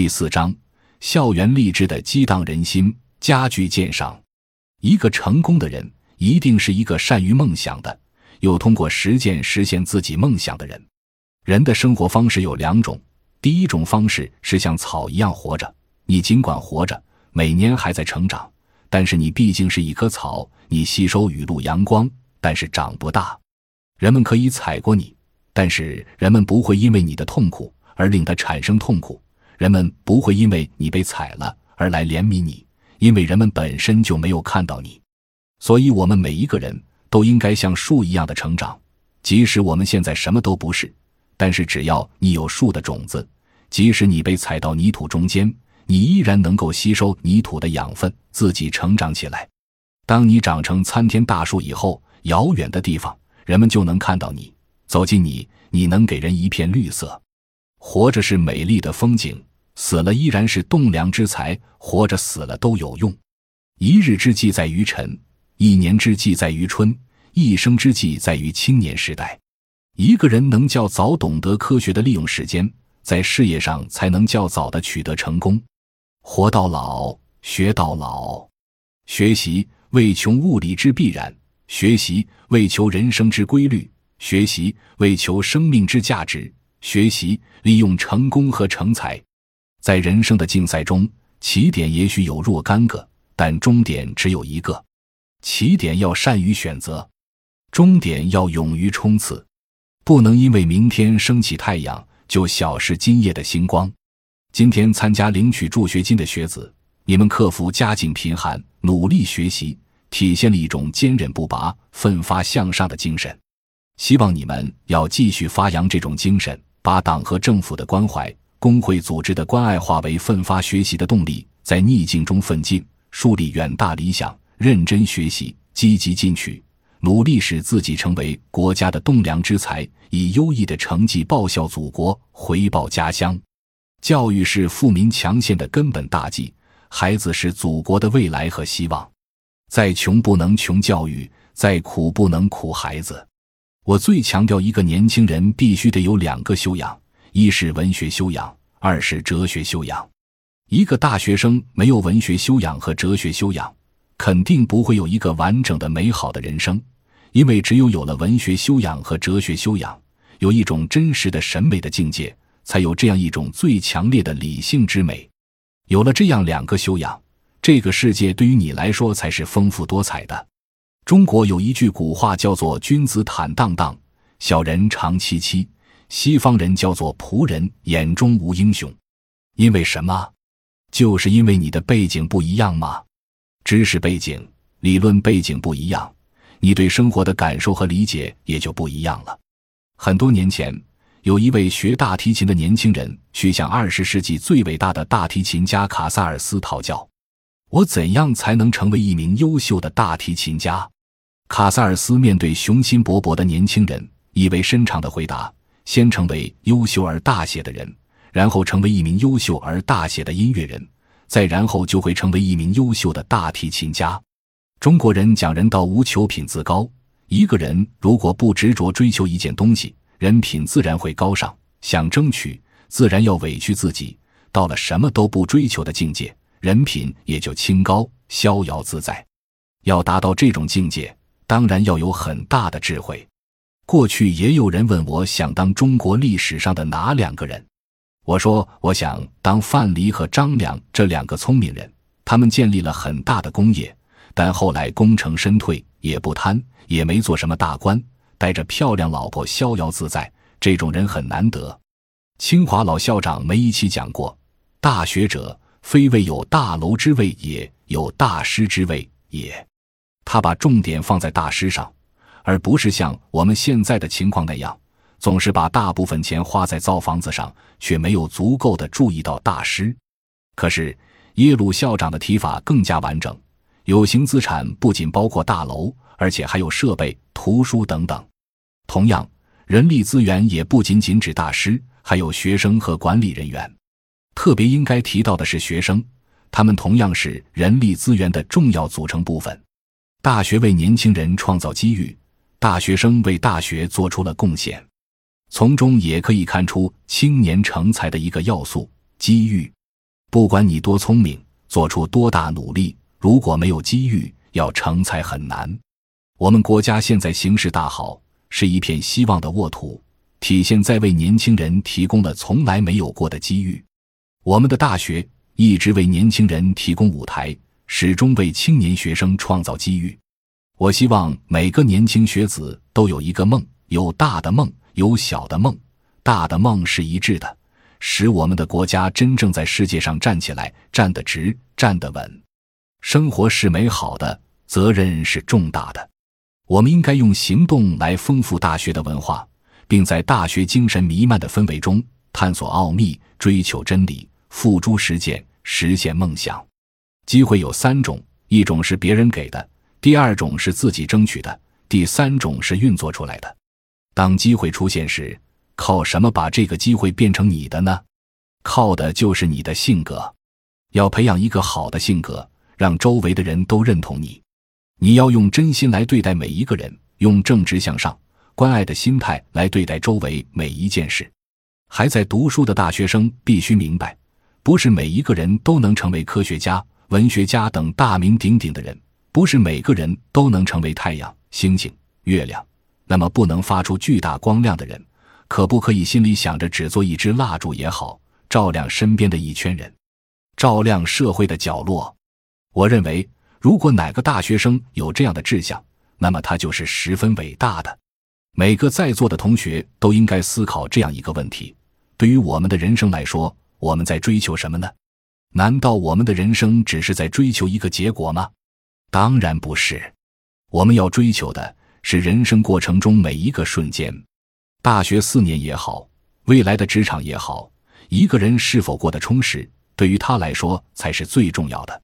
第四章：校园励志的激荡人心，加剧鉴赏。一个成功的人，一定是一个善于梦想的，又通过实践实现自己梦想的人。人的生活方式有两种，第一种方式是像草一样活着，你尽管活着，每年还在成长，但是你毕竟是一棵草，你吸收雨露阳光，但是长不大。人们可以踩过你，但是人们不会因为你的痛苦而令他产生痛苦。人们不会因为你被踩了而来怜悯你，因为人们本身就没有看到你。所以，我们每一个人都应该像树一样的成长，即使我们现在什么都不是。但是只要你有树的种子，即使你被踩到泥土中间，你依然能够吸收泥土的养分，自己成长起来。当你长成参天大树以后，遥远的地方人们就能看到你，走近你，你能给人一片绿色。活着是美丽的风景，死了依然是栋梁之材。活着死了都有用。一日之计在于晨，一年之计在于春，一生之计在于青年时代。一个人能较早懂得科学的利用时间，在事业上才能较早的取得成功。活到老，学到老。学习为穷物理之必然，学习为求人生之规律，学习为求生命之价值，学习利用成功和成才。在人生的竞赛中，起点也许有若干个，但终点只有一个。起点要善于选择，终点要勇于冲刺。不能因为明天升起太阳就小视今夜的星光。今天参加领取助学金的学子，你们克服家境贫寒，努力学习，体现了一种坚韧不拔、奋发向上的精神。希望你们要继续发扬这种精神，把党和政府的关怀、工会组织的关爱化为奋发学习的动力，在逆境中奋进，树立远大理想，认真学习，积极进取。努力使自己成为国家的栋梁之才，以优异的成绩报效祖国，回报家乡。教育是富民强县的根本大计，孩子是祖国的未来和希望。再穷不能穷教育，再苦不能苦孩子。我最强调，一个年轻人必须得有两个修养：一是文学修养，二是哲学修养。一个大学生没有文学修养和哲学修养。肯定不会有一个完整的、美好的人生，因为只有有了文学修养和哲学修养，有一种真实的审美的境界，才有这样一种最强烈的理性之美。有了这样两个修养，这个世界对于你来说才是丰富多彩的。中国有一句古话叫做“君子坦荡荡，小人长戚戚”，西方人叫做“仆人眼中无英雄”。因为什么？就是因为你的背景不一样吗？知识背景、理论背景不一样，你对生活的感受和理解也就不一样了。很多年前，有一位学大提琴的年轻人去向二十世纪最伟大的大提琴家卡萨尔斯讨教：“我怎样才能成为一名优秀的大提琴家？”卡萨尔斯面对雄心勃勃的年轻人，意味深长的回答：“先成为优秀而大写的人，然后成为一名优秀而大写的音乐人。”再然后就会成为一名优秀的大提琴家。中国人讲人道无求品自高，一个人如果不执着追求一件东西，人品自然会高尚。想争取，自然要委屈自己。到了什么都不追求的境界，人品也就清高逍遥自在。要达到这种境界，当然要有很大的智慧。过去也有人问我想当中国历史上的哪两个人。我说：“我想当范蠡和张良这两个聪明人，他们建立了很大的功业，但后来功成身退，也不贪，也没做什么大官，带着漂亮老婆逍遥自在。这种人很难得。”清华老校长梅贻琦讲过：“大学者，非谓有大楼之位也，有大师之位也。”他把重点放在大师上，而不是像我们现在的情况那样。总是把大部分钱花在造房子上，却没有足够的注意到大师。可是耶鲁校长的提法更加完整，有形资产不仅包括大楼，而且还有设备、图书等等。同样，人力资源也不仅仅指大师，还有学生和管理人员。特别应该提到的是学生，他们同样是人力资源的重要组成部分。大学为年轻人创造机遇，大学生为大学做出了贡献。从中也可以看出青年成才的一个要素——机遇。不管你多聪明，做出多大努力，如果没有机遇，要成才很难。我们国家现在形势大好，是一片希望的沃土，体现在为年轻人提供了从来没有过的机遇。我们的大学一直为年轻人提供舞台，始终为青年学生创造机遇。我希望每个年轻学子都有一个梦，有大的梦，有小的梦。大的梦是一致的，使我们的国家真正在世界上站起来，站得直，站得稳。生活是美好的，责任是重大的。我们应该用行动来丰富大学的文化，并在大学精神弥漫的氛围中探索奥秘、追求真理、付诸实践、实现梦想。机会有三种：一种是别人给的。第二种是自己争取的，第三种是运作出来的。当机会出现时，靠什么把这个机会变成你的呢？靠的就是你的性格。要培养一个好的性格，让周围的人都认同你。你要用真心来对待每一个人，用正直向上、关爱的心态来对待周围每一件事。还在读书的大学生必须明白，不是每一个人都能成为科学家、文学家等大名鼎鼎的人。不是每个人都能成为太阳、星星、月亮，那么不能发出巨大光亮的人，可不可以心里想着只做一支蜡烛也好，照亮身边的一圈人，照亮社会的角落？我认为，如果哪个大学生有这样的志向，那么他就是十分伟大的。每个在座的同学都应该思考这样一个问题：对于我们的人生来说，我们在追求什么呢？难道我们的人生只是在追求一个结果吗？当然不是，我们要追求的是人生过程中每一个瞬间。大学四年也好，未来的职场也好，一个人是否过得充实，对于他来说才是最重要的。